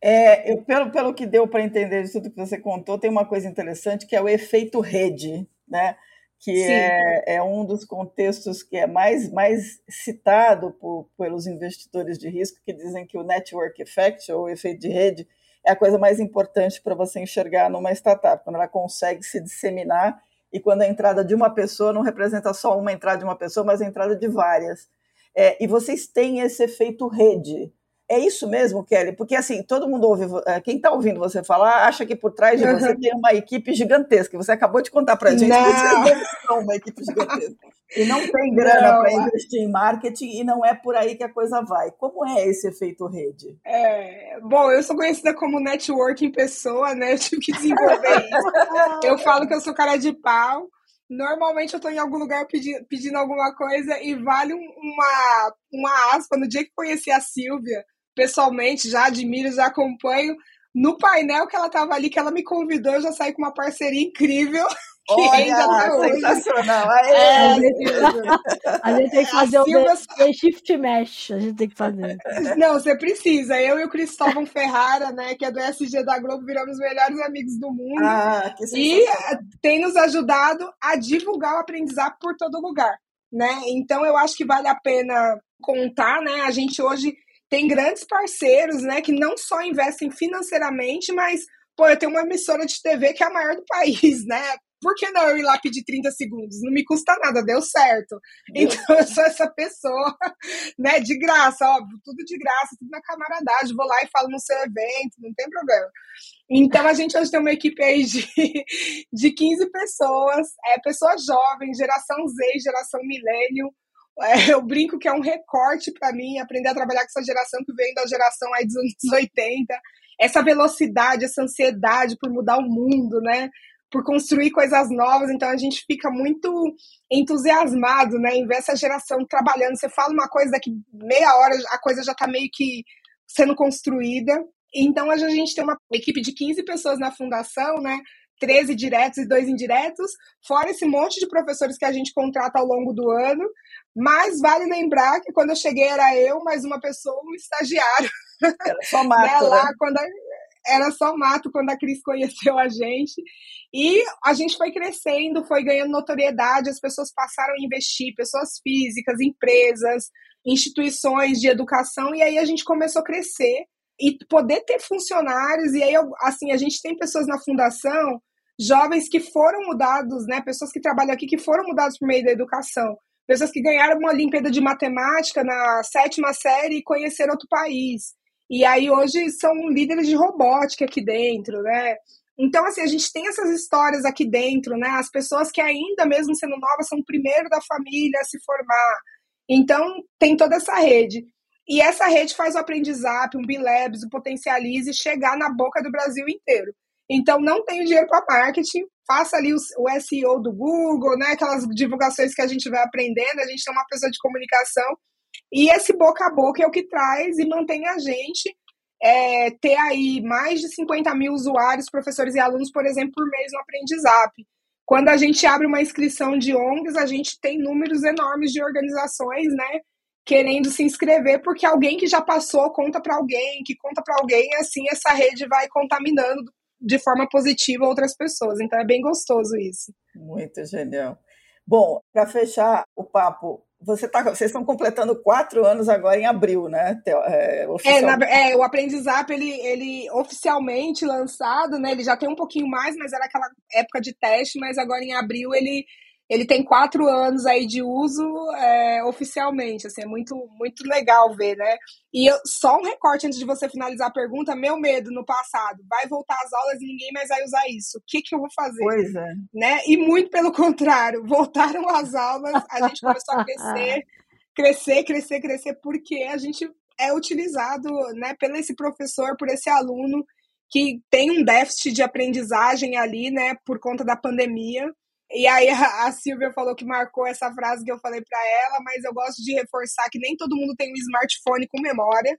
É, eu, pelo, pelo que deu para entender de tudo que você contou, tem uma coisa interessante que é o efeito rede, né? que é, é, um dos contextos que é mais, mais citado por, pelos investidores de risco, que dizem que o network effect, ou o efeito de rede, é a coisa mais importante para você enxergar numa startup, quando ela consegue se disseminar e quando a entrada de uma pessoa não representa só uma entrada de uma pessoa, mas a entrada de várias. É, e vocês têm esse efeito rede. É isso mesmo, Kelly? Porque assim, todo mundo ouve, é, quem está ouvindo você falar, acha que por trás de uhum. você tem uma equipe gigantesca. Você acabou de contar para a gente não. que você não uma equipe gigantesca. E não tem grana para investir em marketing e não é por aí que a coisa vai. Como é esse efeito rede? É, bom, eu sou conhecida como networking pessoa, né? Eu tive que desenvolver isso. eu falo que eu sou cara de pau. Normalmente eu estou em algum lugar pedindo, pedindo alguma coisa e vale uma, uma aspa. No dia que conheci a Silvia, pessoalmente, já admiro, já acompanho. No painel que ela estava ali, que ela me convidou, eu já saí com uma parceria incrível. Olha, sensacional. É, a, gente, a, gente, tem que fazer o Silvia... shift mesh, a gente tem que fazer. Não, você precisa. Eu e o Cristóvão Ferrara, né, que é do SG da Globo, viramos os melhores amigos do mundo. Ah, e tem nos ajudado a divulgar o aprendizado por todo lugar, né? Então eu acho que vale a pena contar, né? A gente hoje tem grandes parceiros, né, que não só investem financeiramente, mas pô, eu tenho uma emissora de TV que é a maior do país, né? por que não eu ir lá pedir 30 segundos? Não me custa nada, deu certo. Então eu sou essa pessoa, né, de graça, óbvio, tudo de graça, tudo na camaradagem, vou lá e falo no seu evento, não tem problema. Então a gente hoje tem uma equipe aí de, de 15 pessoas, é, pessoas jovens, geração Z, geração milênio. É, eu brinco que é um recorte para mim aprender a trabalhar com essa geração que vem da geração aí dos anos 80. Essa velocidade, essa ansiedade por mudar o mundo, né? por construir coisas novas, então a gente fica muito entusiasmado, né, em ver essa geração trabalhando. Você fala uma coisa, daqui meia hora a coisa já está meio que sendo construída. Então a gente tem uma equipe de 15 pessoas na fundação, né, 13 diretos e dois indiretos, fora esse monte de professores que a gente contrata ao longo do ano. Mas vale lembrar que quando eu cheguei era eu, mais uma pessoa, um estagiário. Era só mato, né? Lá, quando a, era só mato quando a Cris conheceu a gente. E a gente foi crescendo, foi ganhando notoriedade, as pessoas passaram a investir, pessoas físicas, empresas, instituições de educação, e aí a gente começou a crescer e poder ter funcionários, e aí, assim, a gente tem pessoas na fundação, jovens que foram mudados, né, pessoas que trabalham aqui que foram mudados por meio da educação, pessoas que ganharam uma Olimpíada de Matemática na sétima série e conheceram outro país, e aí hoje são líderes de robótica aqui dentro, né? Então, assim, a gente tem essas histórias aqui dentro, né? As pessoas que ainda, mesmo sendo novas, são o primeiro da família a se formar. Então, tem toda essa rede. E essa rede faz o aprendizado, um Bilabs, o Potencialize chegar na boca do Brasil inteiro. Então, não tenho dinheiro para marketing, faça ali o, SEO do Google, né? Aquelas divulgações que a gente vai aprendendo, a gente tem uma pessoa de comunicação e esse boca a boca é o que traz e mantém a gente é, ter aí mais de 50 mil usuários, professores e alunos, por exemplo, por mês no Aprendizap. Quando a gente abre uma inscrição de ONGs, a gente tem números enormes de organizações, né? Querendo se inscrever, porque alguém que já passou conta para alguém, que conta para alguém, assim essa rede vai contaminando de forma positiva outras pessoas. Então é bem gostoso isso. Muito genial. Bom, para fechar o papo, você tá, vocês estão completando quatro anos agora em abril, né? É, é, na, é, o Aprendizap, ele, ele oficialmente lançado, né? Ele já tem um pouquinho mais, mas era aquela época de teste, mas agora em abril ele ele tem quatro anos aí de uso é, oficialmente, assim, é muito, muito legal ver, né? E eu, só um recorte antes de você finalizar a pergunta, meu medo no passado, vai voltar às aulas e ninguém mais vai usar isso, o que que eu vou fazer? Pois é. Né? E muito pelo contrário, voltaram às aulas, a gente começou a crescer, crescer, crescer, crescer, porque a gente é utilizado, né, pelo esse professor, por esse aluno que tem um déficit de aprendizagem ali, né, por conta da pandemia, e aí a, Silvia falou que marcou essa frase que eu falei para ela, mas eu gosto de reforçar que nem todo mundo tem um smartphone com memória.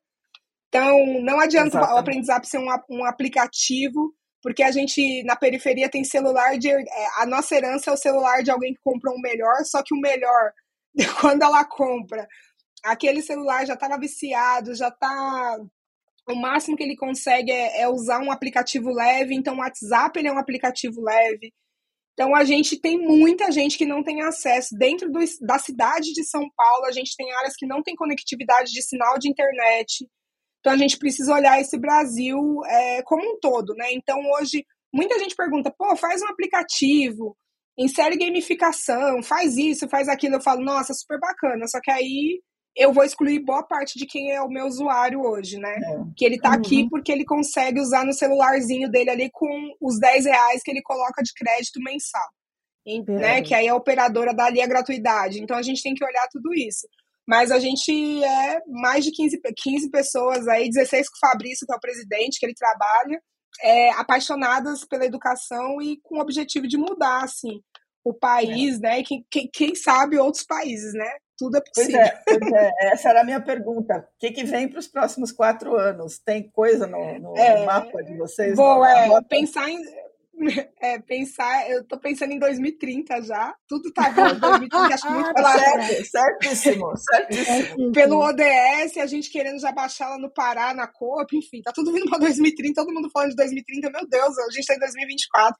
Então, não adianta Exatamente. o aprendizado ser um, um aplicativo, porque a gente na periferia tem celular de. É, a nossa herança é o celular de alguém que comprou um melhor, só que o melhor, quando ela compra, aquele celular já estava viciado, já está o máximo que ele consegue é, é, usar um aplicativo leve, então o WhatsApp ele é um aplicativo leve. Então, a gente tem muita gente que não tem acesso. Dentro do, da cidade de São Paulo, a gente tem áreas que não tem conectividade de sinal de internet. Então, a gente precisa olhar esse Brasil é, como um todo, né? Então, hoje, muita gente pergunta, pô, faz um aplicativo, insere gamificação, faz isso, faz aquilo. Eu falo, nossa, super bacana. Só que aí eu vou excluir boa parte de quem é o meu usuário hoje, né? É. Que ele tá uhum. aqui porque ele consegue usar no celularzinho dele ali com os 10 reais que ele coloca de crédito mensal. É. Né? Que aí a operadora dá ali a gratuidade. Então a gente tem que olhar tudo isso. Mas a gente é mais de 15, 15 pessoas aí, 16 com o Fabrício, que é o presidente, que ele trabalha, é, apaixonadas pela educação e com o objetivo de mudar, assim, o país, é. né? E quem, quem, quem, sabe outros países, né? Tudo é possível. Pois é, pois é. essa era a minha pergunta. O que, que vem para os próximos quatro anos? Tem coisa no, no é, mapa de vocês? Bom, é, pensar em, é, pensar, eu tô pensando em 2030 já. Tudo tá bom em 2030, acho muito claro. certíssimo, certíssimo. Pelo ODS, a gente querendo já baixar lá no Pará, na COP, enfim, tá tudo vindo para 2030, todo mundo falando de 2030, meu Deus, a gente tá em 2024.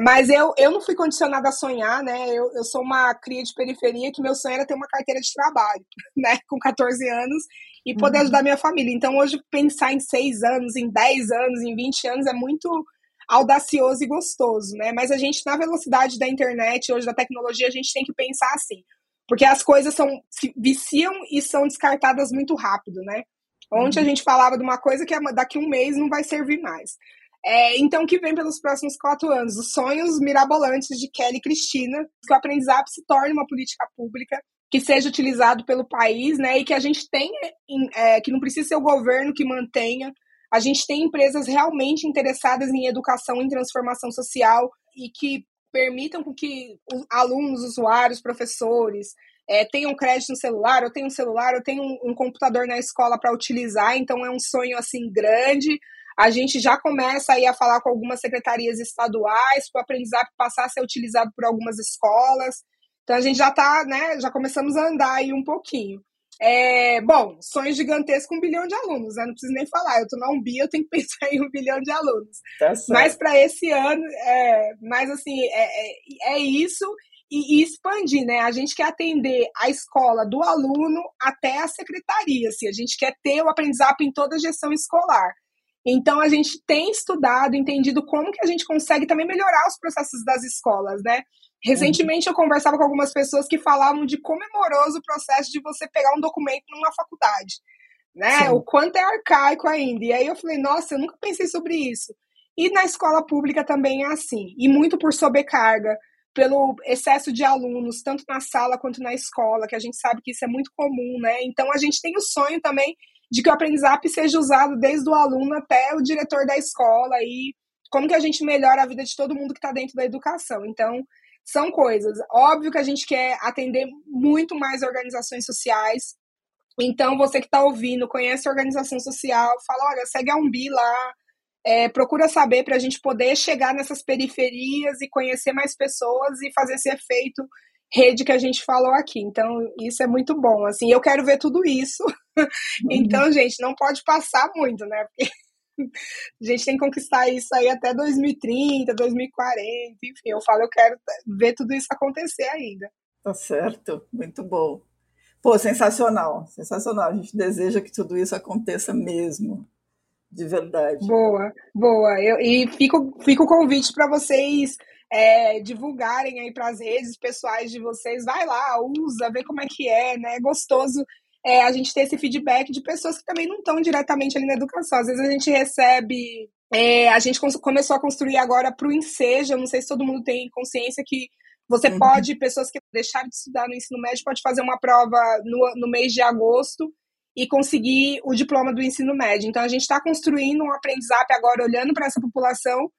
Mas eu, eu não fui condicionada a sonhar, né? Eu, eu sou uma cria de periferia que meu sonho era ter uma carteira de trabalho, né? Com 14 anos e poder uhum. ajudar minha família. Então, hoje, pensar em 6 anos, em 10 anos, em 20 anos é muito audacioso e gostoso, né? Mas a gente, na velocidade da internet, hoje da tecnologia, a gente tem que pensar assim. Porque as coisas são se viciam e são descartadas muito rápido, né? Ontem uhum. a gente falava de uma coisa que daqui a um mês não vai servir mais. É, então, o que vem pelos próximos quatro anos? Os sonhos mirabolantes de Kelly e Cristina, que o aprendizado se torne uma política pública que seja utilizado pelo país, né? E que a gente tenha, é, que não precisa ser o governo que mantenha, a gente tem empresas realmente interessadas em educação, em transformação social e que permitam que os alunos, usuários, professores é, tenham crédito no celular, eu tenho um celular, eu tenho um, um computador na escola para utilizar, então é um sonho assim grande. A gente já começa aí a falar com algumas secretarias estaduais para o aprendizado passar a ser utilizado por algumas escolas. Então a gente já está, né, já começamos a andar aí um pouquinho. É, bom, sonhos gigantescos com um bilhão de alunos, né? Não preciso nem falar. Eu tô na UMBI, eu tenho que pensar em um bilhão de alunos. Tá mas para esse ano, é, mas assim, é, é, é isso e, e, expandir, né? A gente quer atender a escola do aluno até a secretaria, assim, a gente quer ter o aprendizado em toda a gestão escolar. Então a gente tem estudado, entendido como que a gente consegue também melhorar os processos das escolas, né? Recentemente eu conversava com algumas pessoas que falavam de como é moroso o processo de você pegar um documento numa faculdade, né? Sim. O quanto é arcaico ainda. E aí eu falei, nossa, eu nunca pensei sobre isso. E na escola pública também é assim, e muito por sobrecarga, pelo excesso de alunos, tanto na sala quanto na escola, que a gente sabe que isso é muito comum, né? Então a gente tem o sonho também de que o aprendizado seja usado desde o aluno até o diretor da escola e como que a gente melhora a vida de todo mundo que está dentro da educação. Então, são coisas. Óbvio que a gente quer atender muito mais organizações sociais. Então, você que está ouvindo, conhece a organização social, fala: olha, segue a Umbi lá, é, procura saber para a gente poder chegar nessas periferias e conhecer mais pessoas e fazer esse efeito rede que a gente falou aqui. Então, isso é muito bom. Assim, eu quero ver tudo isso. então, gente, não pode passar muito, né? Porque a gente tem que conquistar isso aí até 2030, 2040, enfim, eu falo, eu quero ver tudo isso acontecer ainda. Tá certo, muito bom. Pô, sensacional, sensacional. A gente deseja que tudo isso aconteça mesmo, de verdade. Boa, boa. Eu, e fico, fica o convite para vocês é, divulgarem aí para as redes pessoais de vocês. Vai lá, usa, vê como é que é, né? É gostoso é, a gente ter esse feedback de pessoas que também não estão diretamente ali na educação. Às vezes a gente recebe. É, a gente começou a construir agora para o Enseja, não sei se todo mundo tem consciência que você uhum. pode, pessoas que deixaram de estudar no ensino médio, pode fazer uma prova no, no mês de agosto e conseguir o diploma do ensino médio. Então a gente está construindo um aprendizado agora olhando para essa população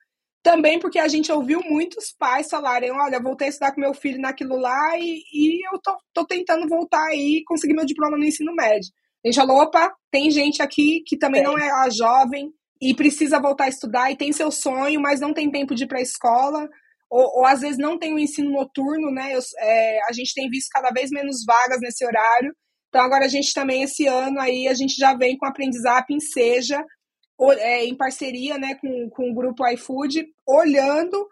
também porque a gente ouviu muitos pais falarem: olha, voltei a estudar com meu filho naquilo lá e, e eu tô, tô tentando voltar aí e conseguir meu diploma no ensino médio. A gente falou: opa, tem gente aqui que também é. não é a jovem e precisa voltar a estudar e tem seu sonho, mas não tem tempo de ir para a escola. Ou, ou, às vezes não tem o ensino noturno, né? Eu, é, a gente tem visto cada vez menos vagas nesse horário. Então agora a gente também, esse ano aí, a gente já vem com em Seja, é, em parceria né, com, com o grupo iFood, olhando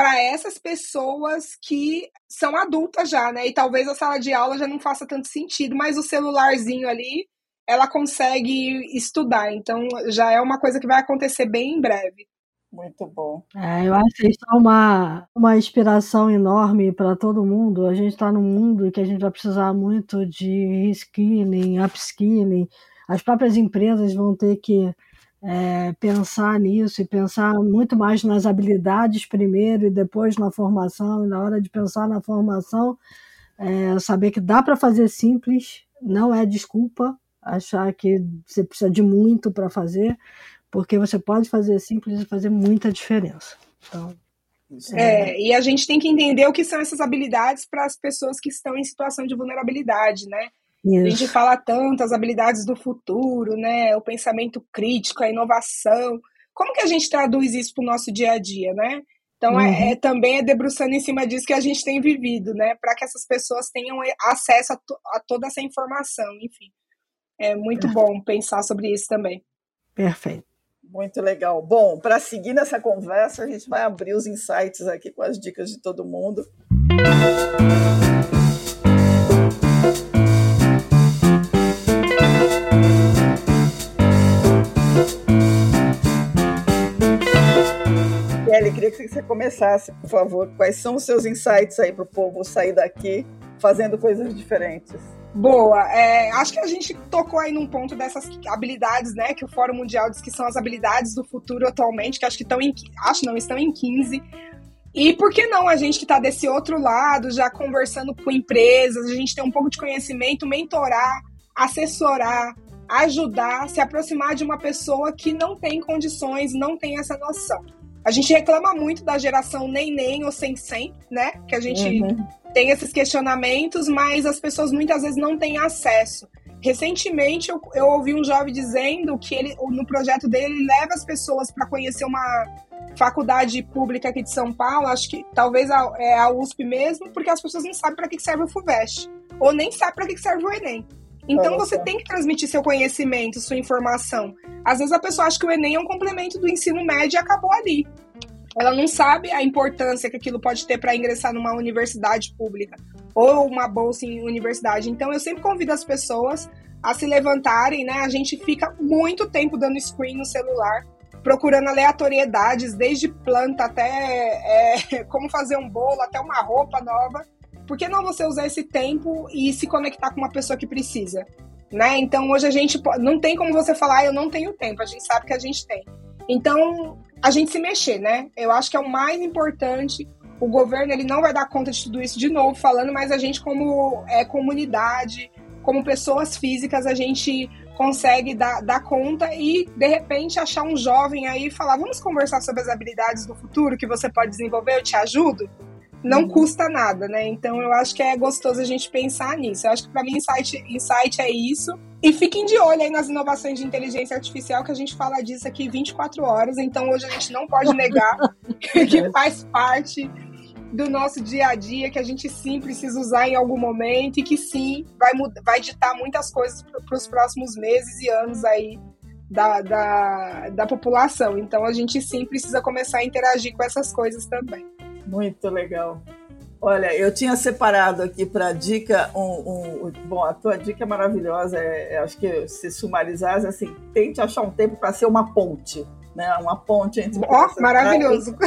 para essas pessoas que são adultas já, né? E talvez a sala de aula já não faça tanto sentido, mas o celularzinho ali, ela consegue estudar. Então já é uma coisa que vai acontecer bem em breve. Muito bom. É, eu acho que isso é uma, uma inspiração enorme para todo mundo. A gente está num mundo que a gente vai precisar muito de reskilling, upskilling. As próprias empresas vão ter que é, pensar nisso e pensar muito mais nas habilidades primeiro e depois na formação. E na hora de pensar na formação, é, saber que dá para fazer simples, não é desculpa achar que você precisa de muito para fazer, porque você pode fazer simples e fazer muita diferença. Então, é, e a gente tem que entender o que são essas habilidades para as pessoas que estão em situação de vulnerabilidade, né? Isso. A gente fala tanto as habilidades do futuro, né? O pensamento crítico, a inovação. Como que a gente traduz isso para o nosso dia a dia, né? Então, é, uhum. é, é, também é debruçando em cima disso que a gente tem vivido, né? Para que essas pessoas tenham acesso a, to a, toda essa informação, enfim. É muito Perfeito. bom pensar sobre isso também. Perfeito. Muito legal. Bom, para seguir nessa conversa, a gente vai abrir os insights aqui com as dicas de todo mundo. Kelly, queria que você começasse, por favor. Quais são os seus insights aí para o povo sair daqui fazendo coisas diferentes? Boa. É, acho que a gente tocou aí num ponto dessas habilidades, né? Que o Fórum Mundial diz que são as habilidades do futuro atualmente, que acho que estão em. Acho não, estão em 15. E por que não a gente que está desse outro lado, já conversando com empresas, a gente tem um pouco de conhecimento, mentorar, assessorar, ajudar, se aproximar de uma pessoa que não tem condições, não tem essa noção. A gente reclama muito da geração nem nem ou sem sem, né? Que a gente uhum. tem esses questionamentos, mas as pessoas muitas vezes não têm acesso. Recentemente eu, eu ouvi um jovem dizendo que ele no projeto dele ele leva as pessoas para conhecer uma faculdade pública aqui de São Paulo, acho que talvez a, é a USP mesmo, porque as pessoas não sabem para que serve o FUVEST, ou nem sabem para que serve o Enem. Então você tem que transmitir seu conhecimento, sua informação. Às vezes a pessoa acha que o Enem é um complemento do ensino médio e acabou ali. Ela não sabe a importância que aquilo pode ter para ingressar numa universidade pública ou uma bolsa em universidade. Então eu sempre convido as pessoas a se levantarem, né? A gente fica muito tempo dando screen no celular, procurando aleatoriedades, desde planta até é, como fazer um bolo, até uma roupa nova por que não você usar esse tempo e se conectar com uma pessoa que precisa? Né? Então hoje a gente não tem como você falar, ah, eu não tenho tempo, a gente sabe que a gente tem. Então a gente se mexer, né? Eu acho que é o mais importante. O governo ele não vai dar conta de tudo isso de novo falando, mas a gente como é, comunidade, como pessoas físicas, a gente consegue dar, dar conta e de repente achar um jovem aí e falar, vamos conversar sobre as habilidades do futuro que você pode desenvolver, eu te ajudo não uhum. custa nada, né? Então eu acho que é gostoso a gente pensar nisso. Eu acho que para mim insight, insight é isso. E fiquem de olho aí nas inovações de inteligência artificial, que a gente fala disso aqui 24 horas. Então hoje a gente não pode negar que faz parte do nosso dia a dia, que a gente sim precisa usar em algum momento e que sim vai, vai ditar muitas coisas para os próximos meses e anos aí da, da, da população. Então a gente sim precisa começar a interagir com essas coisas também. Muito legal. Olha, eu tinha separado aqui para dica um, um, Bom, a tua dica é maravilhosa. É, é, acho que se sumarizasse, assim, tente achar um tempo para ser uma ponte. Né, uma ponte entre. Oh, maravilhoso!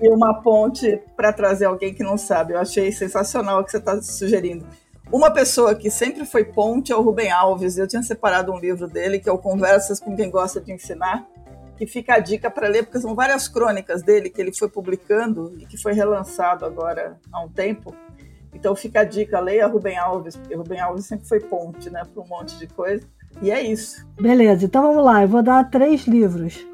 E uma ponte para trazer alguém que não sabe. Eu achei sensacional o que você está sugerindo. Uma pessoa que sempre foi ponte é o Rubem Alves. Eu tinha separado um livro dele, que é o Conversas com Quem Gosta de Ensinar que fica a dica para ler, porque são várias crônicas dele que ele foi publicando e que foi relançado agora há um tempo. Então fica a dica, leia Rubem Alves, porque Rubem Alves sempre foi ponte, né, para um monte de coisa. E é isso. Beleza, então vamos lá, eu vou dar três livros.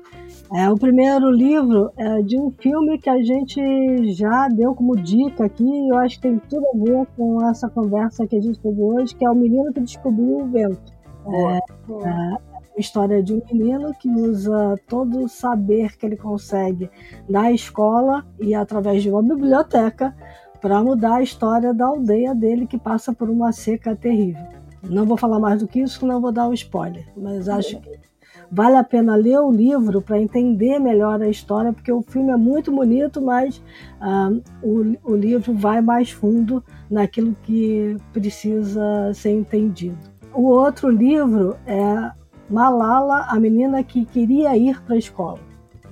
É, o primeiro livro é de um filme que a gente já deu como dica aqui, e eu acho que tem tudo a ver com essa conversa que a gente teve hoje, que é O Menino que Descobriu o Vento. É, é, história de um menino que usa todo o saber que ele consegue na escola e através de uma biblioteca para mudar a história da aldeia dele que passa por uma seca terrível. Não vou falar mais do que isso, não vou dar o um spoiler, mas acho que vale a pena ler o livro para entender melhor a história, porque o filme é muito bonito, mas uh, o, o livro vai mais fundo naquilo que precisa ser entendido. O outro livro é Malala, a menina que queria ir para a escola.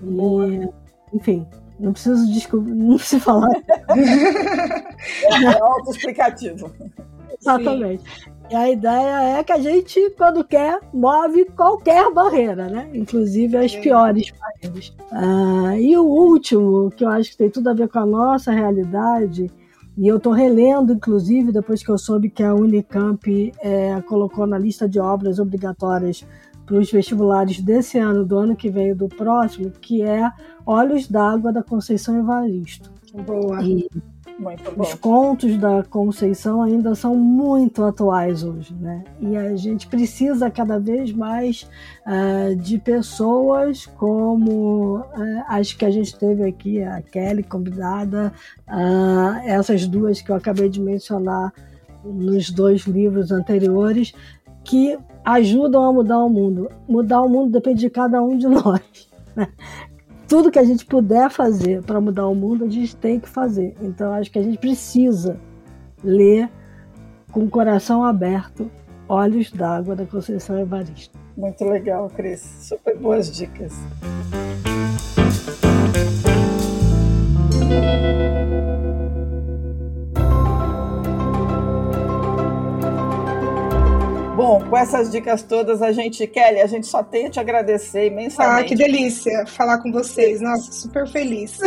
E enfim, não preciso descobrir, não se falar. é autoexplicativo. Exatamente. Sim. E a ideia é que a gente, quando quer, move qualquer barreira, né? Inclusive as piores barreiras. Ah, e o último, que eu acho que tem tudo a ver com a nossa realidade, e eu estou relendo, inclusive, depois que eu soube que a Unicamp é, colocou na lista de obras obrigatórias para os vestibulares desse ano, do ano que vem e do próximo, que é Olhos d'Água da Conceição Evaristo. Boa. E os contos da Conceição ainda são muito atuais hoje, né? E a gente precisa cada vez mais uh, de pessoas como uh, as que a gente teve aqui, a Kelly convidada, uh, essas duas que eu acabei de mencionar nos dois livros anteriores, que ajudam a mudar o mundo. Mudar o mundo depende de cada um de nós. Né? Tudo que a gente puder fazer para mudar o mundo, a gente tem que fazer. Então, acho que a gente precisa ler com o coração aberto Olhos d'Água da Conceição Evaristo. Muito legal, Cris. Super boas dicas. Bom, com essas dicas todas, a gente, Kelly, a gente só tem a te agradecer imensamente. Ah, que delícia falar com vocês. Nossa, super feliz.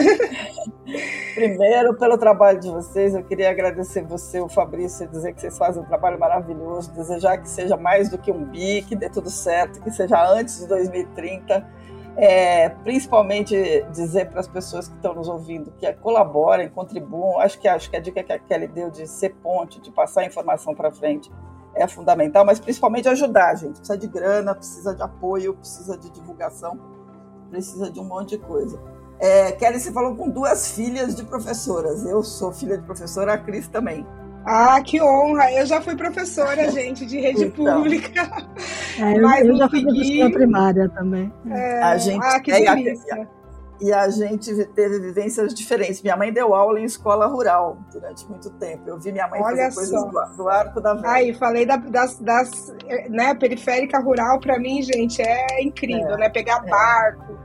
Primeiro, pelo trabalho de vocês, eu queria agradecer você, o Fabrício, dizer que vocês fazem um trabalho maravilhoso, desejar que seja mais do que um bi, que dê tudo certo, que seja antes de 2030. É, principalmente dizer para as pessoas que estão nos ouvindo que colaborem, contribuam. Acho que acho que a dica que a Kelly deu de ser ponte, de passar a informação para frente, é fundamental, mas principalmente ajudar, gente. Precisa de grana, precisa de apoio, precisa de divulgação, precisa de um monte de coisa. É, Kelly, você falou com duas filhas de professoras. Eu sou filha de professora, a Cris também. Ah, que honra! Eu já fui professora, gente, de rede então, pública. É, eu, eu já fui professora primária também. É, a gente, ah, que é, delícia e a gente teve vivências diferentes. Minha mãe deu aula em escola rural durante muito tempo. Eu vi minha mãe Olha fazer só. coisas do, do, arco da velha. Aí, falei da, das, das, né, periférica rural, para mim, gente, é incrível, é, né? Pegar é. barco,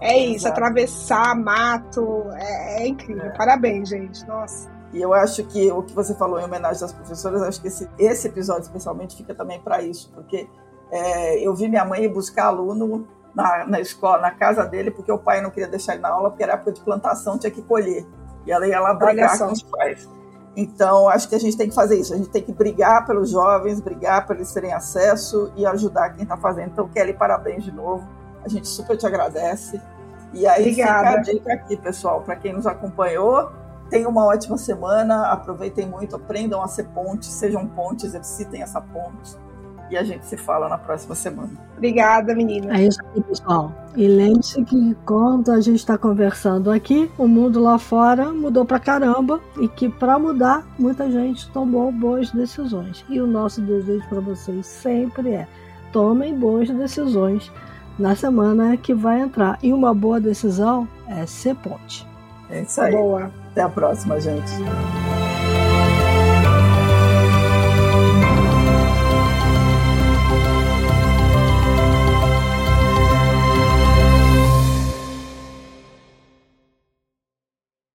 é isso, Exato. atravessar mato, é, é incrível. É. Parabéns, gente, nossa. E eu acho que o que você falou em homenagem às professoras, acho que esse, esse episódio especialmente fica também para isso, porque é, eu vi minha mãe buscar aluno na, na escola, na casa dele, porque o pai não queria deixar ele na aula, porque era época de plantação, tinha que colher. E ela ia lá brigar com os pais. Então, acho que a gente tem que fazer isso. A gente tem que brigar pelos jovens, brigar para eles terem acesso e ajudar quem está fazendo. Então, Kelly, parabéns de novo. A gente super te agradece. E aí, Obrigada. fica a dica aqui, pessoal, para quem nos acompanhou. Tenham uma ótima semana, aproveitem muito, aprendam a ser pontes, sejam pontes, exercitem essa ponte e a gente se fala na próxima semana. Obrigada, menina. É isso aí, pessoal. E lembre-se que enquanto a gente está conversando aqui, o mundo lá fora mudou pra caramba e que para mudar, muita gente tomou boas decisões. E o nosso desejo para vocês sempre é: tomem boas decisões na semana que vai entrar. E uma boa decisão é ser ponte. É isso aí. Boa. Até a próxima, gente.